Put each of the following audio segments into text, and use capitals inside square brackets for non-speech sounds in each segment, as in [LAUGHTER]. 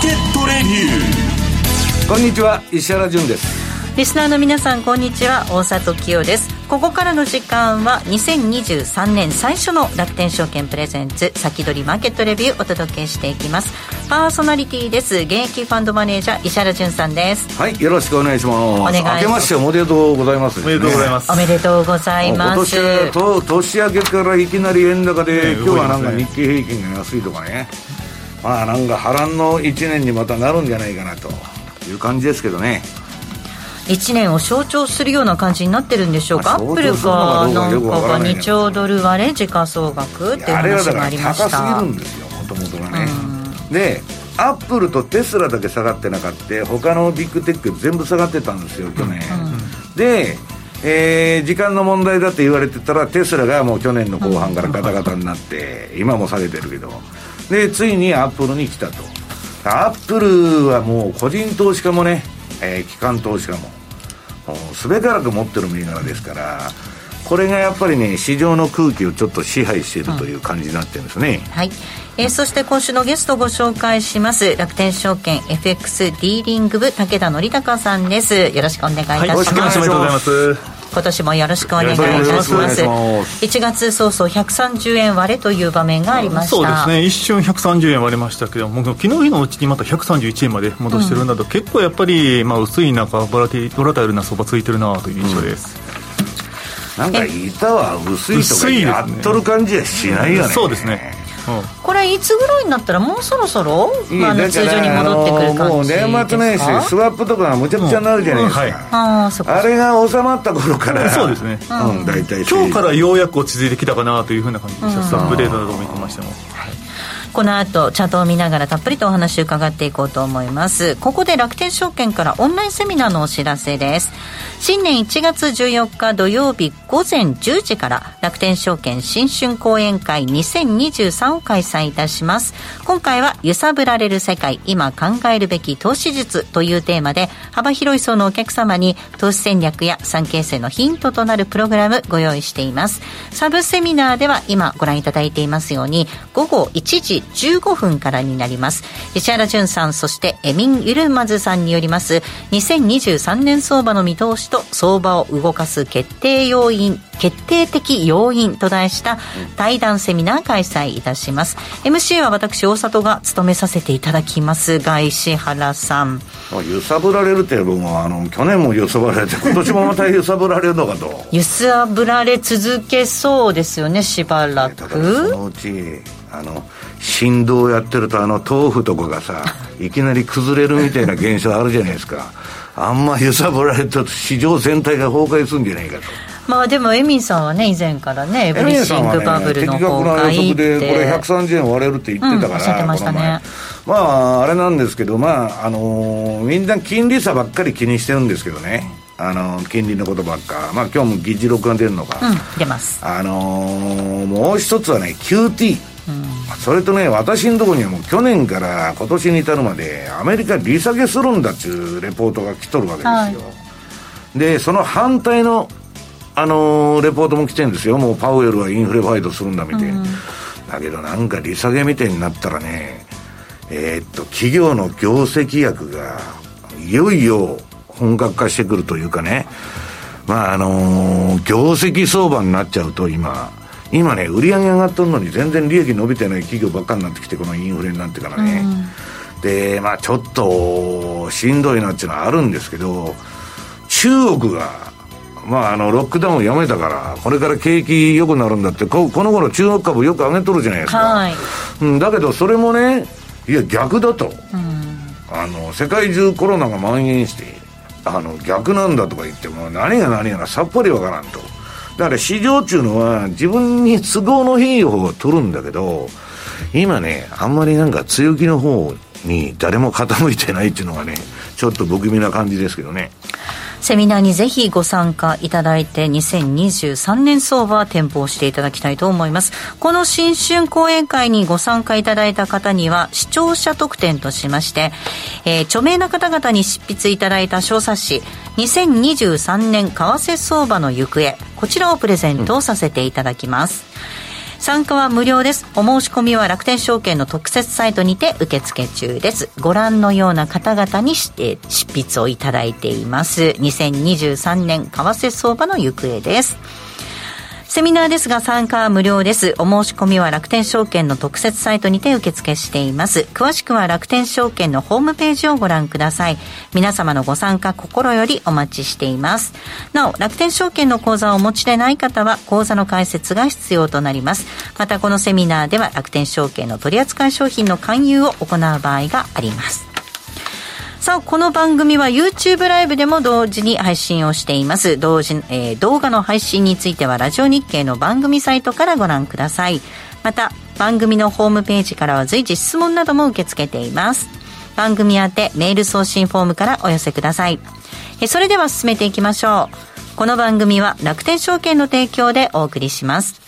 ケットレビュー。こんにちは石原潤です。リスナーの皆さんこんにちは大里清です。ここからの時間は2023年最初の楽天証券プレゼンツ先取りマーケットレビューお届けしていきます。パーソナリティです現役ファンドマネージャー石原潤さんです。はいよろしくお願いします。お願いします。明けましておめでとうございます、ね、おめでとうございます。おめでとうございます。今年と年明けからいきなり円高で、ね、今日はなんか日経平均が安いとかねまあなんか波乱の1年にまたなるんじゃないかなという感じですけどね。1年を象徴するような感じになってるんでしょうか、アップルがなんかが2兆ドル割れ時価総額っていう話がありました。高すぎるんですよもともとがね、でアップルとテスラだけ下がってなかった他のビッグテック全部下がってたんですよ去年、でえー、時間の問題だって言われてたらテスラがもう去年の後半からガタガタになって、今も下げてるけどでついにアップルに来たと。アップルはもう個人投資家もね、えー、機関投資家もすべからく持ってる銘柄ですからこれがやっぱりね市場の空気をちょっと支配しているという感じになってるんですね、はい、えー、そして今週のゲストご紹介します楽天証券 FX ディーリング部武田則孝さんです。よろしくお願いいたします、はい、よろしくお願いします今年もよろしくお願いいたします。ます。1月早々130円割れという場面がありました。そうですね。一瞬130円割れましたけども昨日日のうちにまた131円まで戻してるなど、うん、結構やっぱり、まあ、薄い中ボラティボラタイルな相場ついてるなという印象です、うん、なんか板は薄いとかやっとる感じはしないよね、そうですねこれいつぐらいになったらもうそろそろ、まあ、通常に戻ってくる感じですかもう年末年始スワップとかがむちゃくちゃになるじゃないですか、うん。はい、あれが収まった頃から。そうですね、うん、大体今日からようやく落ち着いてきたかなというふうな感じでした、スワップデータだと見てましても、はいこの後チャートを見ながらたっぷりとお話を伺っていこうと思います。ここで楽天証券からオンラインセミナーのお知らせです。新年1月14日土曜日午前10時から楽天証券新春講演会2023を開催いたします。今回は揺さぶられる世界今考えるべき投資術というテーマで幅広い層のお客様に投資戦略や産経性のヒントとなるプログラムご用意しています。サブセミナーでは今ご覧いただいていますように午後1時15分からになります。石原淳さんそしてエミン・ユルマズさんによります。2023年相場の見通しと相場を動かす決定要因決定的要因と題した対談セミナー開催いたします。MC は私大里が務めさせていただきますが石原さん。揺さぶられるって僕もあの去年も揺さぶられて今年もまた揺さぶられるのかと。揺さぶられ続けそうですよねしばらく。そのうちあの振動やってるとあの豆腐とかがさ [LAUGHS] いきなり崩れるみたいな現象あるじゃないですか。あんま揺さぶられると市場全体が崩壊するんじゃないかと。まあでもエミンさんはね以前からねエブリシングバブルの崩壊って、ね、でこれ130円割れるって言ってたから、うん、ましたね。まああれなんですけどまああのー、みんな金利差ばっかり気にしてるんですけどね。あの金利のことばっか、まあ今日も議事録が出るのか、うん、出ます。あのー、もう一つはね QT それとね、私のところにはもう去年から今年に至るまで、アメリカ利下げするんだっていうレポートが来とるわけですよ。はい、で、その反対の、あのー、レポートも来てるんですよ。もうパウエルはインフレファイトするんだみたいな。うん、だけどなんか利下げみたいになったらね、えー、っと、企業の業績役が、いよいよ本格化してくるというかね、まああのー、業績相場になっちゃうと今、今ね、売り上げ上がっとるのに全然利益伸びてない企業ばっかになってきて、このインフレになってからね。うん、で、まあちょっとしんどいなっていうのはあるんですけど、中国が、まああの、ロックダウンをやめたから、これから景気良くなるんだってこ、この頃中国株よく上げとるじゃないですか。はい、うん、だけどそれもね、いや逆だと。うん、あの、世界中コロナが蔓延して、あの、逆なんだとか言っても、何が何やらさっぱりわからんと。だから市場っていうのは自分に都合のいい方を取るんだけど、今ね、あんまりなんか強気の方に誰も傾いてないっていうのがね、ちょっと不気味な感じですけどね。セミナーにぜひご参加いただいて2023年相場は展望していただきたいと思います。この新春講演会にご参加いただいた方には視聴者特典としまして、えー、著名な方々に執筆いただいた小冊子2023年為替相場の行方こちらをプレゼントさせていただきます、うん参加は無料です。お申し込みは楽天証券の特設サイトにて受付中です。ご覧のような方々にして執筆をいただいています。2023年為替相場の行方です。セミナーですが参加は無料です。お申し込みは楽天証券の特設サイトにて受付しています。詳しくは楽天証券のホームページをご覧ください。皆様のご参加心よりお待ちしています。なお、楽天証券の口座をお持ちでない方は口座の開設が必要となります。またこのセミナーでは楽天証券の取扱い商品の勧誘を行う場合があります。さあ、この番組は YouTube ライブでも同時に配信をしています。同時、えー、動画の配信についてはラジオ日経の番組サイトからご覧ください。また、番組のホームページからは随時質問なども受け付けています。番組宛てメール送信フォームからお寄せください。えそれでは進めていきましょう。この番組は楽天証券の提供でお送りします。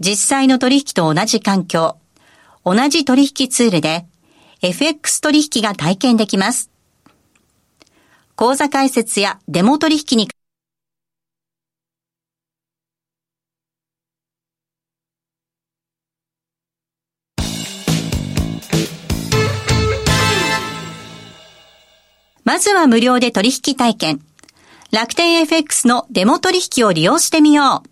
実際の取引と同じ環境、同じ取引ツールで FX 取引が体験できます。口座開設やデモ取引にまずは無料で取引体験。楽天 FX のデモ取引を利用してみよう。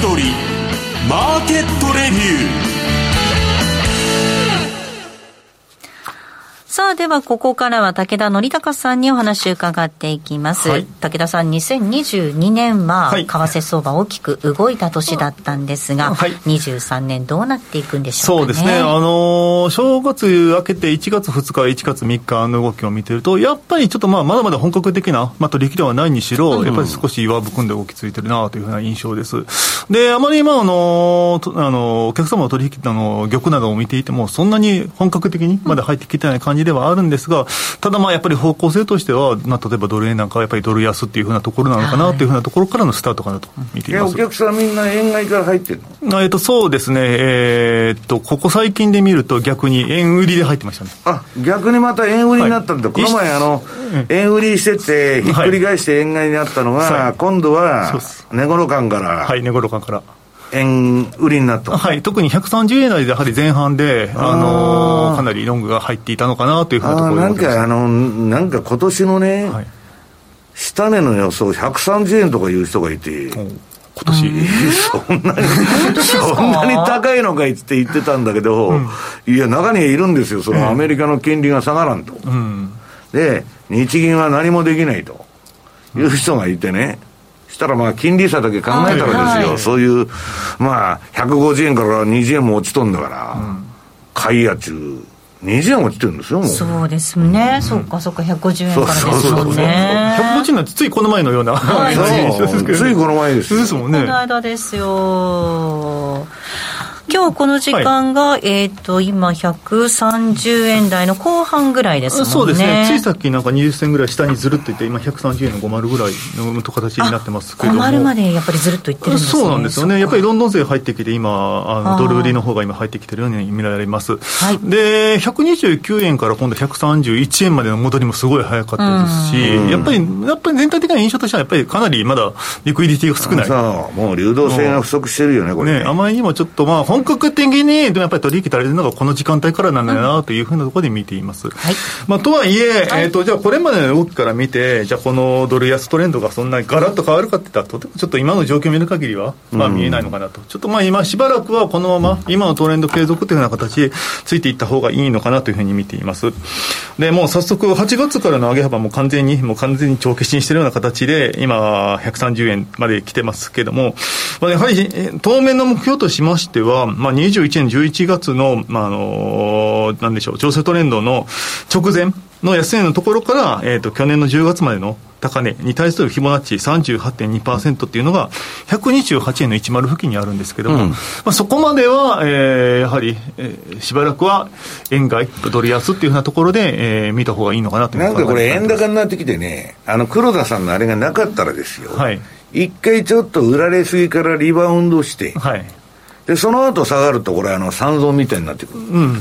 取りマーケットレビュー。さあ、ではここからは武田則孝さんにお話を伺っていきます。はい、武田さん、2022年は、為替相場大きく動いた年だったんですが、はい、23年どうなっていくんでしょうか、ね、そうですね。あのー、正月明けて1月2日、1月3日の動きを見てると、やっぱりちょっとまあ、まだまだ本格的な、まあ、取引ではないにしろ、うん、やっぱり少し岩含んで動きついてるなというふうな印象です。で、あまり今、あのー、あのー、お客様の取引の玉などを見ていても、そんなに本格的にまだ入ってきてない感じではあるんですが、ただまあやっぱり方向性としては、まあ、例えばドル円なんかはやっぱりドル安っていうふうなところなのかなとい。うふうなところからのスタートかなと見ています、お客さんみんな円買いから入ってるの？えっと、そうですね、えー、っと、ここ最近で見ると逆に円売りで入ってましたね。あ、逆にまた円売りになったんだ。はい、この前あの、円売りしてて、ひっくり返して円買いになったのが、はい、今度は、値頃感から。はい、値頃感から。円売りになった、はい、特に130円台でやはり前半で、あのかなりロングが入っていたのかなというふうなところなんか、あのなんか今年のね、はい、下値の予想、130円とかいう人がいて、今年、そんなに、そんなに高いのかいって言ってたんだけど、うん、いや、中にはいるんですよ、そのアメリカの金利が下がらんと。うん、で、日銀は何もできないという人がいてね、したらまあ金利差だけ考えたらですよ、はいはい、そういう、まあ、150円から20円も落ちとんだから、うん、買いやちゅう。20円落ちてるんですよ、もう。そうですね。うん、そっかそっか、150円からですもんね。150円なんてついこの前のような、はい、[LAUGHS] ついこの前です。ですもんね。この間ですよ。今日この時間が、はい、えっ、ー、と、今、130円台の後半ぐらいですもんね。そうですね。ついさっきなんか20銭ぐらい下にずるっといって、今、130円の50ぐらいの形になってますけども。50までやっぱりずるっといってるんですね。そうなんですよね。やっぱりロンドン税入ってきて、今、あのドル売りの方が今入ってきてるように見られます。はい、で、129円から今度131円までの戻りもすごい早かったですし、やっぱり、やっぱり全体的な印象としては、やっぱりかなりまだリクイディティが少ない。もう流動性が不足してるよね、これね。ねあまりにもちょっと、まあ、本格的に、でもやっぱり取引足りてるのがこの時間帯からなんだよなというふうなところで見ています。はい、まあ、とはいえ、えーと、じゃあこれまでの動きから見て、じゃあこのドル安トレンドがそんなにガラッと変わるかっていったら、とてもちょっと今の状況を見る限りは、まあ、見えないのかなと、ちょっとまあ今、しばらくはこのまま、今のトレンド継続というような形でついていった方がいいのかなというふうに見ています。で、もう早速、8月からの上げ幅も完全に、もう完全に帳消しにしているような形で、今、130円まで来てますけども、まあ、やはり当面の目標としましては、まあ、21年11月の、まあ、あの、なんでしょう、調整トレンドの直前の安値のところから、えっ、ー、と、去年の10月までの高値に対するフィボナッチ38.2%っていうのが、128円の10付近にあるんですけども、うん、まあ、そこまでは、えー、やはり、えー、しばらくは円買い、ドル安っていうふうなところで、えー、見た方がいいのかなとなんかこれ、円高になってきてね、あの黒田さんのあれがなかったらですよ、はい、一回ちょっと売られすぎからリバウンドして、はい、でその後下がると、これ、あの三尊みたいになってくる、うん、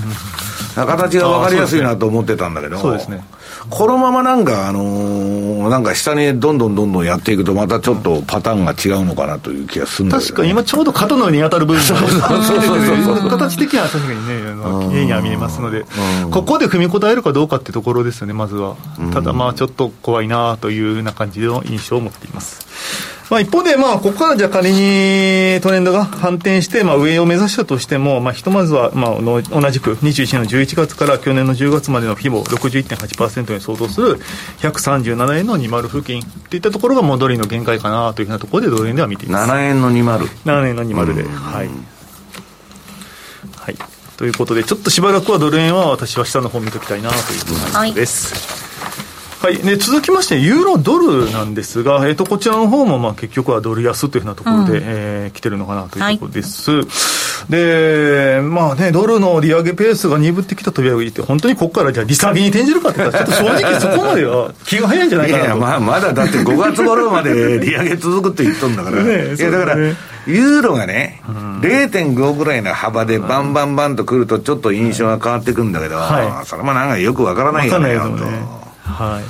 形が分かりやすいなと思ってたんだけど、そうですね。このままなんか、あのー、なんか下にどんどんどんどんやっていくと、またちょっとパターンが違うのかなという気がするんだけど、ね、確かに今ちょうど肩の上に当たる部分が、[LAUGHS] 形的には確かにね、きれいには見えますので、ここで踏み応えるかどうかってところですよね、まずは。ただまあちょっと怖いなというような感じの印象を持っています。まあ、一方で、まあ、ここからじゃ仮にトレンドが反転して、まあ、上を目指したとしても、まあ、ひとまずは、まあ、同じく21年の11月から去年の10月までの規模61.8%に相当する137円の20付近といったところが戻りの限界かなというふうなところでドル円では見ています。7円の20 7円の20で、はい、はい、ということでちょっとしばらくはドル円は私は下の方見ときたいなという感じです、はいはい、で続きまして、ユーロドルなんですが、えーと、こちらの方もまあ結局はドル安というふうなところで、うん、えー、来てるのかなというところです。はい、で、まあね、ドルの利上げペースが鈍ってきたとはいえ、本当にここからじゃあ利下げに転じるかって言ったら、ちょっと正直 [LAUGHS] そこまでは気が早いんじゃないかなと。いやまあ、まだだって5月頃まで利上げ続くって言っとんだから。[LAUGHS] ね、いやだから、ユーロがね、うん、0.5ぐらいの幅でバンバンバンとくると、ちょっと印象が変わってくるんだけど、はい、それもなんかよくわからないよね。はい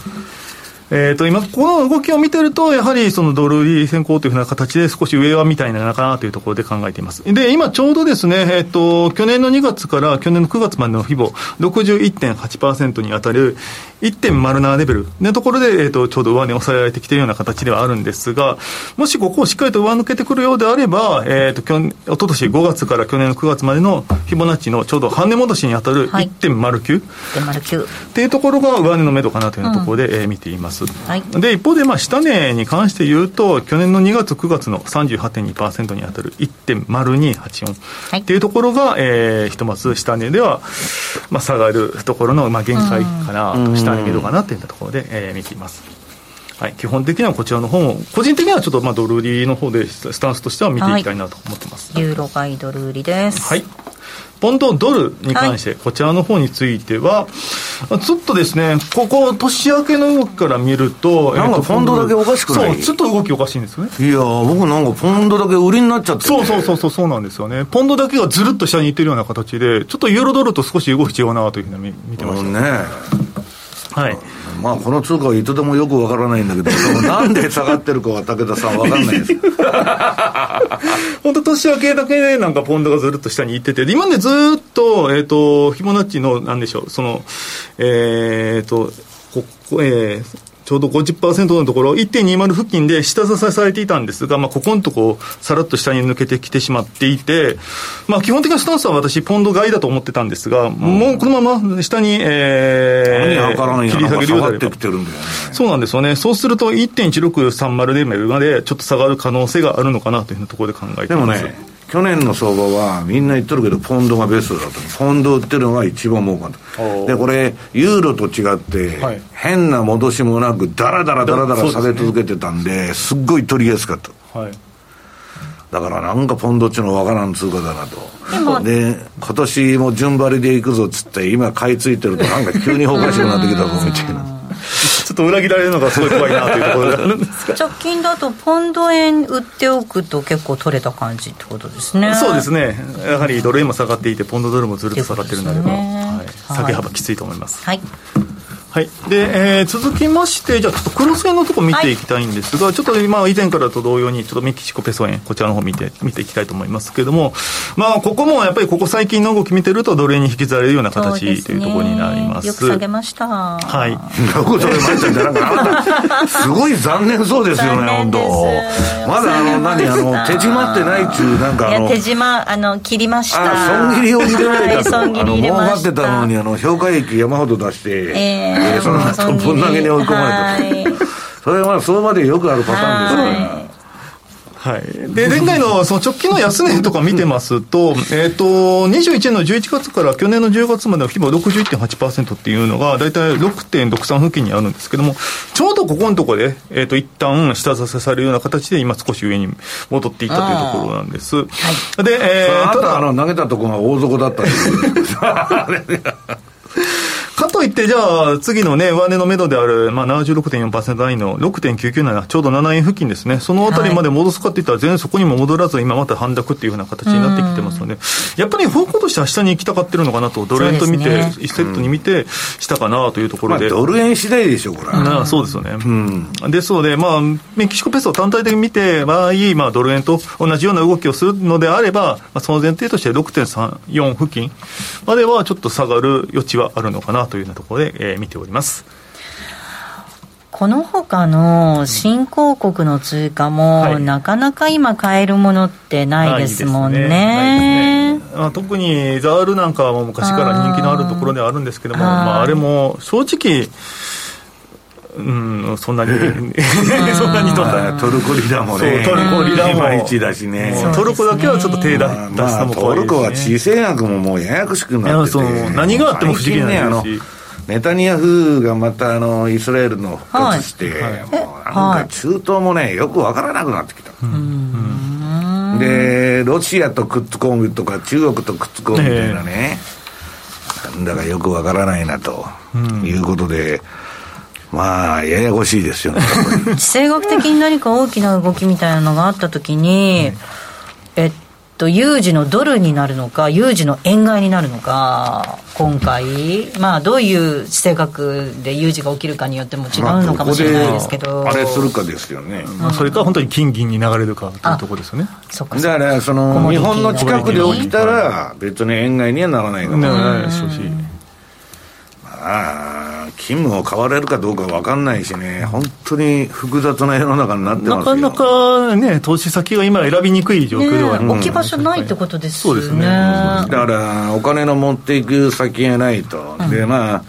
えー、と今、この動きを見てると、やはりそのドル売り先行というふうな形で、少し上はみたいなのかなというところで考えています。で、今ちょうどですね、えっ、ー、と、去年の2月から去年の9月までのフィボ、61.8%に当たる1.07レベルのところで、えー、とちょうど上値を抑えられてきているような形ではあるんですが、もしここをしっかりと上抜けてくるようであれば、えー、と去年おととし5月から去年の9月までのフィボナッチのちょうど半値戻しに当たる1.09、はい、っていうところが上値の目処かなというところで、うん、えー、見ています。はい、で一方で、まあ、下値に関して言うと、去年の2月、9月の38.2%に当たる1.0284っていうところが、えー、ひとまず下値では、まあ、下がるところの、まあ、限界かな下値どかなといったところで、えー、見ています。はい、基本的にはこちらの方も、個人的にはちょっとまあドル売りの方で、スタンスとしては見ていきたいなと思ってます。はい、ユーロ買いドル売りです。はい。ポンドドルに関して、こちらの方については、ちょっとですね、ここ、年明けの動きから見ると、なんかポンドだけおかしくない？そう、ちょっと動きおかしいんですよね。いや僕なんかポンドだけ売りになっちゃって、そうそうそうそう、そうなんですよね。ポンドだけがずるっと下にいってるような形で、ちょっとユーロドルと少し動き違うなというふうに見てましたね。はい。まあ、この通貨はいつでもよくわからないんだけど、なんで下がってるかは武田さんわかんないです。[LAUGHS] 本当年明けだけでなんかポンドがずるっと下に行ってて、今までずっと、えっ、ー、と、ひもなっちの、なんでしょう、その、えっ、ー、と、ここ、えー、ちょうど50%のところ、1.20付近で下支えされていたんですが、まあ、ここのとこ、さらっと下に抜けてきてしまっていて、まあ、基本的なスタンスは私、ポンド買いだと思ってたんですが、うん、もうこのまま下に、えー、切り下げるようであれば、そうなんですよね、そうすると1.1630でまでちょっと下がる可能性があるのかなというところで考えています。でもね去年の相場はみんな言ってるけど、ポンドがベストだと、ポンド売ってるのが一番儲かるで、これ、ユーロと違って、はい、変な戻しもなく、だらだらだらだら下げ続けてたんで、すっごい取りやすかった。はいだからなんかポンドっちのわからん通貨だなと。で、今年も順張りでいくぞっつって、今買い付いてるとなんか急におかしくなってきたぞみたいな。ちょっと裏切られるのがすごい怖いなというところがあるんで。す [LAUGHS] 直近だとポンド円売っておくと結構取れた感じってことですね。そうですね。やはりドル円も下がっていてポンドドルもずっと下がってるのであれば、ね、はい、下げ幅きついと思います。はいはい。で、えー、続きまして、じゃあちょっとクロス円のとこ見ていきたいんですが、はい、ちょっと今以前からと同様に、ちょっとメキシコペソ円、こちらの方見て、見ていきたいと思いますけれども、まあ、ここもやっぱりここ最近の動き見てると、ドル円に引きずられるような形というところになります。よく下げました。はい。よく下げましたじゃなくすごい残念そうですよね、本当まだあの、何、あの、手締まってないっちゅう、なんかいや、手締ま、あの、切りました。損切りを入れられたと。損切り入れました。儲かってたのに、あの、評価益山ほど出して、えー、えー、そのぶん投げに追い込まれたと、[LAUGHS] それはまあ相場でよくあるパターンですから。はい。で、前回のその直近の安値とか見てますと、えっと、21年の11月から去年の10月までの規模61.8%っていうのが、だいたい6.63付近にあるんですけども、ちょうどここのところで、えっと、一旦下支えされるような形で、今少し上に戻っていったというところなんです。はい、で、えー、ただ、あの、投げたところが大底だったり [LAUGHS] かといって、じゃあ、次のね、上値の目処である、まあ、76.4%ラインの6.997、ちょうど7円付近ですね、そのあたりまで戻すかっていったら、全然そこにも戻らず、今また反落っていうふうな形になってきてますので、やっぱり方向としては下に行きたがってるのかなと、ドル円と見て、ね、1セットに見て、したかなというところで。まあ、ドル円次第でしょう、これ。あそうですよね。うん、ですので、まあ、メキシコペソを単体で見て、場合、まあ、ドル円と同じような動きをするのであれば、まあ、その前提として6.34付近まではちょっと下がる余地はあるのかなというようなところで、えー、見ております。この他の新興国の通貨も、はい、なかなか今買えるものってないですもんね。まあ、特にザールなんかは昔から人気のあるところではあるんですけども、あまあ、あれも正直、うん、そんなに、[LAUGHS] そんなにトルコリラもね、トルコリラも、いまいちだしね、トルコだけはちょっと手出したのも、まあ、トルコは地政学ももうややこしくなってて、何があっても不思議なんですし。ネタニヤフがまたあのイスラエルの復活して、はい、もうなんか中東もね、よく分からなくなってきた。で、ロシアとくっつこうとか、中国とくっつこうみたいなね、なんだかよく分からないなということで、まあ、ややこしいですよね。地政学的に何か大きな動きみたいなのがあったときに、えっと、有事のドルになるのか、有事の円買いになるのか、今回、まあ、どういう地政学で有事が起きるかによっても違うのかもしれないですけど、まあ、あれするかですよね、まあ、それか本当に金銀に流れるかというところですよね。そだからその日本の近くで起きたら、別に円買いにはならないかもしれない。まあ勤務を変われるかどうか分かんないしね、本当に複雑な世の中になってますなかなかね、投資先が今、選びにくい状況ではある、ね、置き場所ないってことですよね。そうですね。だからお金の持っていく先がないと、うん、でまあ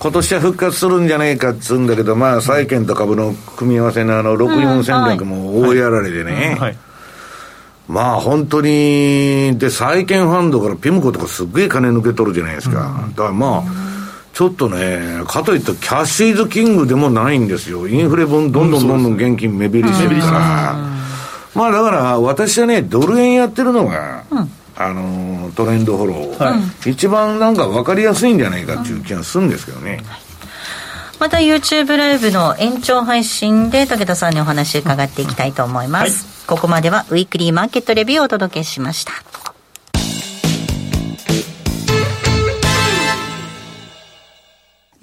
今年は復活するんじゃないかっつうんだけど、まあ、債券と株の組み合わせのあの64戦略も大やられでね、はい。はい、まあ本当に、で、債券ファンドからピムコとかすっげえ金抜け取るじゃないですか。うん、だからまあ、ちょっとね、かといってキャッシュイズキングでもないんですよ。インフレ分どんどんどんどん現金目減りしてるから。まあだから私はね、ドル円やってるのが、うん、あの、トレンドフォロー、はい、一番なんか分かりやすいんじゃないかっていう気がするんですけどね。また YouTube ライブの延長配信で武田さんにお話伺っていきたいと思います。はい、ここまではウィークリーマーケットレビューをお届けしました。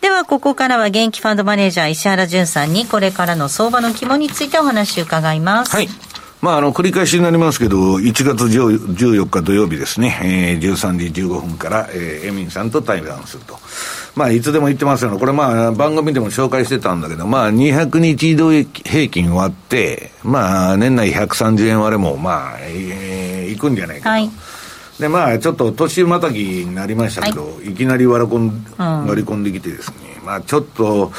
では、ここからは現役ファンドマネージャー石原淳さんにこれからの相場の肝についてお話を伺います。はい。まあ、あの、繰り返しになりますけど、1月14日土曜日ですね、えー、13時15分から、えー、エミンさんと対談すると。まあ、いつでも言ってますよこれまあ、番組でも紹介してたんだけど、まあ、200日移動平均割って、まあ、年内130円割れも、まあ、えー、いくんじゃないかと。はいでまあちょっと年またぎになりましたけど、はい、いきなり割り込ん、割り込んできてですね、まあちょっと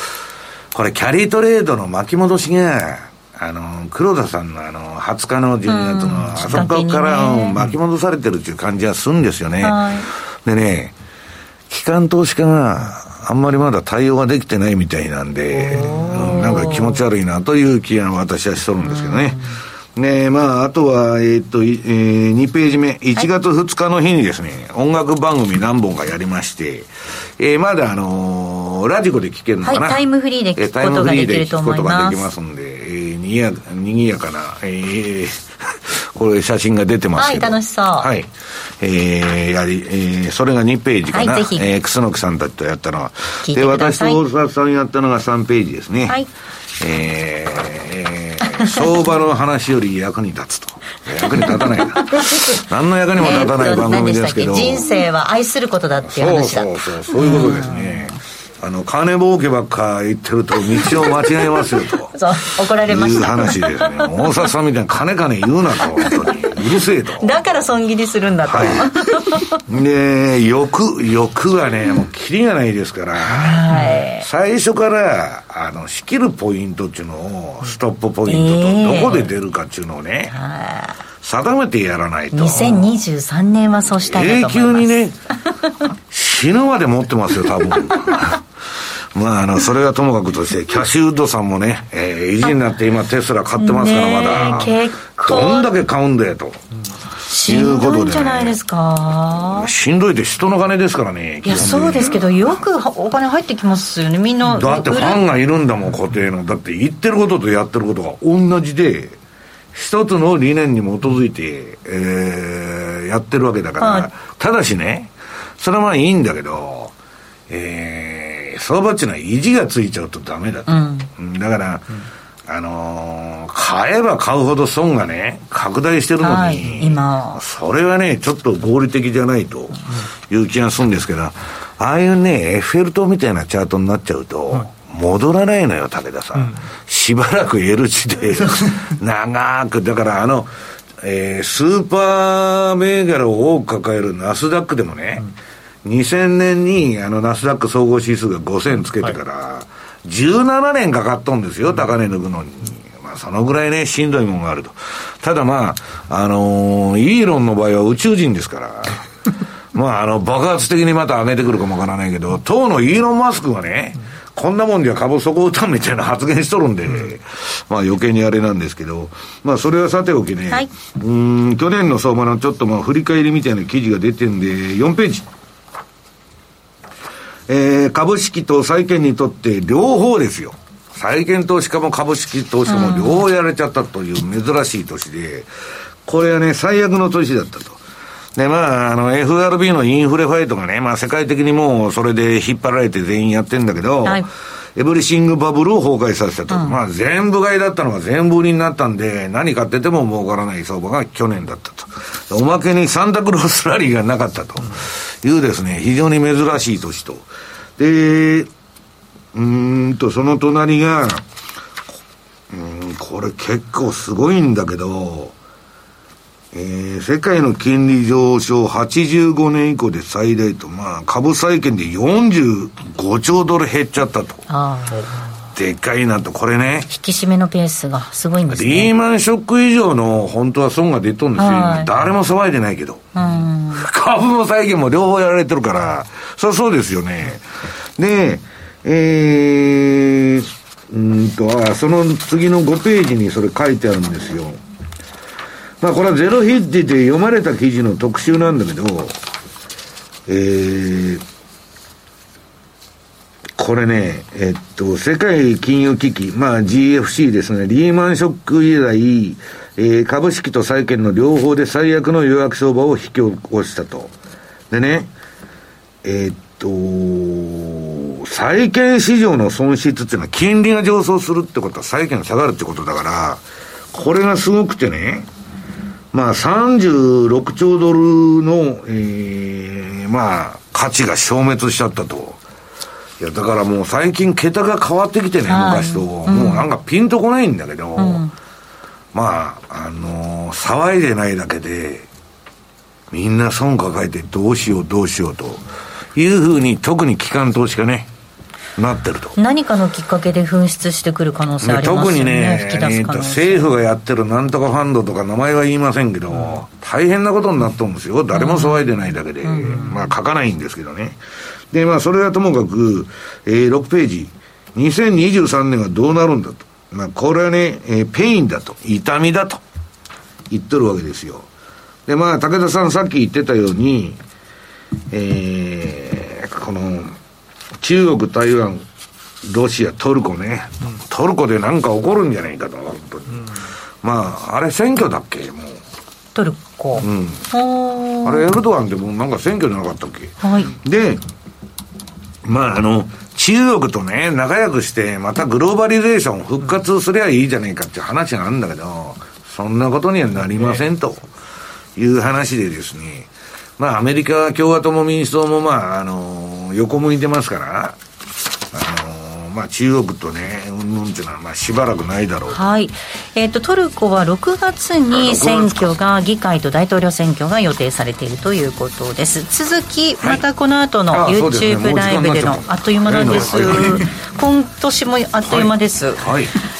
これキャリートレードの巻き戻しがあの黒田さんのあの20日の12月の、あそこから巻き戻されてるっていう感じはするんですよね、はい、でね機関投資家があんまりまだ対応ができてないみたいなんで、うん、なんか気持ち悪いなという気が私はしとるんですけどね。ねまあ、あとは、えー、っと、えー、2ページ目、1月2日の日にですね、はい、音楽番組何本かやりまして、えー、まだあのー、ラジコで聞けるのかな、はい、タイムフリーで聞くことができると思います。えー、タイムフリーで聞くことができますんで、えー、にや、にぎやかな、えー、[LAUGHS] これ写真が出てますけど。はい、楽しそう。はい。えー、やり、えー、それが2ページかな。はい、ぜひ。えー、楠木さんたちとやったのは。で、私と大沢さんやったのが3ページですね。はい。えー、相場の話より役に立つと。[LAUGHS] 役に立たないな。何の役にも立たない番組ですけど。人生は愛することだっていう話だ。そうそうそう、そういうことですね。あの、金儲けばっか言ってると道を間違えますよと。[LAUGHS] そう、怒られました。いう話ですね。大沢さんみたいに金金言うなと、本当に。うるせえと。だから損切りするんだと。はい。で、欲、欲がね、もうキリがないですから、はい、最初から、あの、仕切るポイントっていうのを、ストップポイントと、どこで出るかっていうのをね、えー定めてやらないと。2023年はそうしたいと思います。永久にね、死ぬまで持ってますよ、多分。[LAUGHS] まあ、あの、それはともかくとして、キャシュウッドさんもね、えー、意地になって今テスラ買ってますから、まだ。どんだけ買うんだよ、と。しんどいんじゃないですか？しんどいって人の金ですからね。いや、そうですけど、よくお金入ってきますよね、みんな。だってファンがいるんだもん、固定の。だって言ってることとやってることが同じで、一つの理念に基づいて、えー、やってるわけだから、はい、ただしね、それはまあいいんだけど、えー、相場っていうのは意地がついちゃうとダメだと。うん、だから、うん、あのー、買えば買うほど損がね、拡大してるのに、はい、今。それはね、ちょっと合理的じゃないという気がするんですけど、ああいうね、エッフェル塔みたいなチャートになっちゃうと、戻らないのよ、武田さん。うん、しばらく L 字で、[LAUGHS] 長く、だからあの、えー、スーパー銘柄を多く抱えるナスダックでもね、うん、2000年にあのナスダック総合指数が5000つけてから、はい、17年かかっとんですよ、高値抜くのに。まあ、そのぐらいね、しんどいもんがあると。ただまあ、あのー、イーロンの場合は宇宙人ですから、[LAUGHS] まあ、あの、爆発的にまた上げてくるかもわからないけど、当のイーロン・マスクがね、うんこんなもんじゃ株底打たんみたいな発言しとるんで、まあ余計にあれなんですけど、まあそれはさておきね、はい、うん去年の相場のちょっとまあ振り返りみたいな記事が出てるんで、4ページ。えー、株式と債券にとって両方ですよ。債券投資家も株式投資家も両方やられちゃったという珍しい年で、これはね、最悪の年だったと。で、まあ、あの、FRB のインフレファイトがね、まあ、世界的にもうそれで引っ張られて全員やってんだけど、はい、エブリシングバブルを崩壊させたと。うん、まあ、全部買いだったのが全部売りになったんで、何買ってても儲からない相場が去年だったと。おまけにサンタクロースラリーがなかったというですね、非常に珍しい年と。で、うんと、その隣が、うん、これ結構すごいんだけど、えー、世界の金利上昇85年以降で最大と、まあ、株債券で45兆ドル減っちゃったと。でっかいなと、これね。引き締めのペースがすごいんですね。リーマンショック以上の本当は損が出とんですよ。誰も騒いでないけど。株も債券も両方やられてるから、そりゃそうですよね。で、えー、うんと、あ、その次の5ページにそれ書いてあるんですよ。まあこれはゼロヒッティで読まれた記事の特集なんだけど、えー、これね、えっと、世界金融危機、まあ GFC ですね、リーマンショック以来、えー、株式と債券の両方で最悪の予約相場を引き起こしたと。でね、え、っと、債券市場の損失っていうのは金利が上昇するってことは債券が下がるってことだから、これがすごくてね、まあ36兆ドルの、えー、まあ価値が消滅しちゃったと。いや、だからもう最近桁が変わってきてね、昔と、もうなんかピンとこないんだけど、うん、まあ、あのー、騒いでないだけで、みんな損抱えてどうしようどうしようというふうに、特に機関投資家ね、なってると。何かのきっかけで噴出してくる可能性ありますよね、特にね、えー、政府がやってるなんとかファンドとか、名前は言いませんけど、うん、大変なことになっとるんですよ、誰も騒いでないだけで、うん、まあ書かないんですけどね。で、まあ、それはともかく、えー、6ページ、2023年はどうなるんだと。まあ、これはね、えー、 pain だと、痛みだと。言っとるわけですよ。で、まあ、武田さんさっき言ってたように、えー、この、中国、台湾、ロシア、トルコね、うん、トルコでなんか起こるんじゃないかと、本当に。うん、まあ、あれ選挙だっけ、もう。トルコ。うん。あれ、エルドアンってもうなんか選挙じゃなかったっけ。はい。で、まあ、あの、中国とね、仲良くして、またグローバリゼーション復活すりゃいいじゃないかっていう話があるんだけど、そんなことにはなりませんという話でですね、まあ、アメリカ共和党も民主党も、まあ、あの、横向いてますから、あの、まあ、中国とね、うんぬんっていうのは、まあ、しばらくないだろうはい。えっ、ー、と、トルコは6月に選挙が、議会と大統領選挙が予定されているということです。続き、またこの後の YouTube ライブでの、あっという間なんです。今年もあっという間です。はい、はい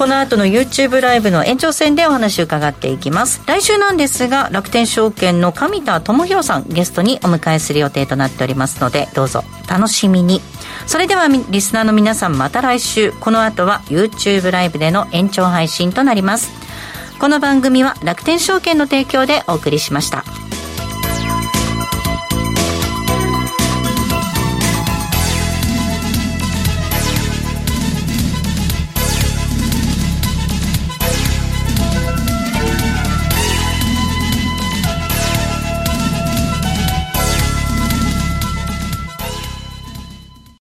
この後の YouTube ライブの延長戦でお話を伺っていきます。来週なんですが楽天証券の上田智博さんゲストにお迎えする予定となっておりますのでどうぞ楽しみに。それではリスナーの皆さんまた来週。この後は YouTube ライブでの延長配信となります。この番組は楽天証券の提供でお送りしました。